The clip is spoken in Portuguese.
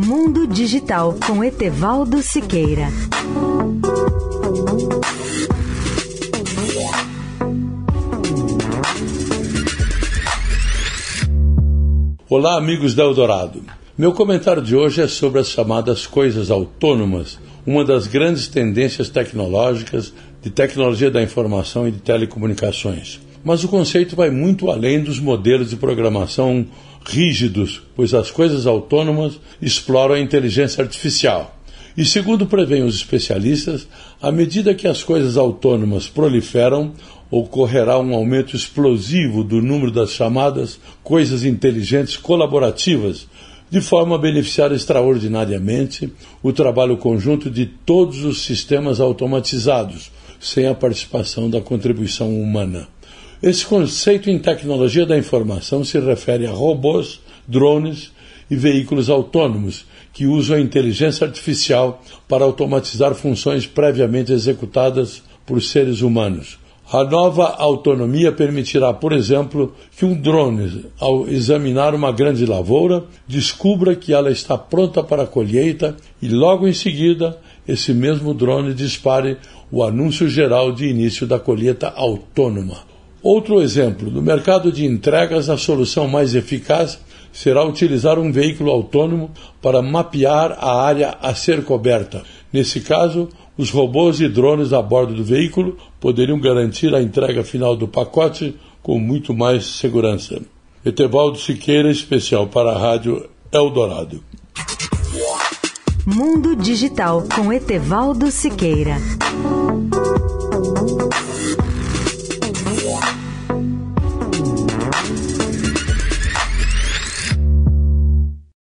Mundo Digital com Etevaldo Siqueira. Olá, amigos da Eldorado. Meu comentário de hoje é sobre as chamadas coisas autônomas, uma das grandes tendências tecnológicas de tecnologia da informação e de telecomunicações. Mas o conceito vai muito além dos modelos de programação rígidos, pois as coisas autônomas exploram a inteligência artificial. E segundo prevêem os especialistas, à medida que as coisas autônomas proliferam, ocorrerá um aumento explosivo do número das chamadas coisas inteligentes colaborativas, de forma a beneficiar extraordinariamente o trabalho conjunto de todos os sistemas automatizados, sem a participação da contribuição humana. Esse conceito em tecnologia da informação se refere a robôs, drones e veículos autônomos que usam a inteligência artificial para automatizar funções previamente executadas por seres humanos. A nova autonomia permitirá, por exemplo, que um drone, ao examinar uma grande lavoura, descubra que ela está pronta para a colheita e, logo em seguida, esse mesmo drone dispare o anúncio geral de início da colheita autônoma. Outro exemplo: no mercado de entregas, a solução mais eficaz será utilizar um veículo autônomo para mapear a área a ser coberta. Nesse caso, os robôs e drones a bordo do veículo poderiam garantir a entrega final do pacote com muito mais segurança. Etevaldo Siqueira, especial para a Rádio Eldorado. Mundo Digital com Etevaldo Siqueira.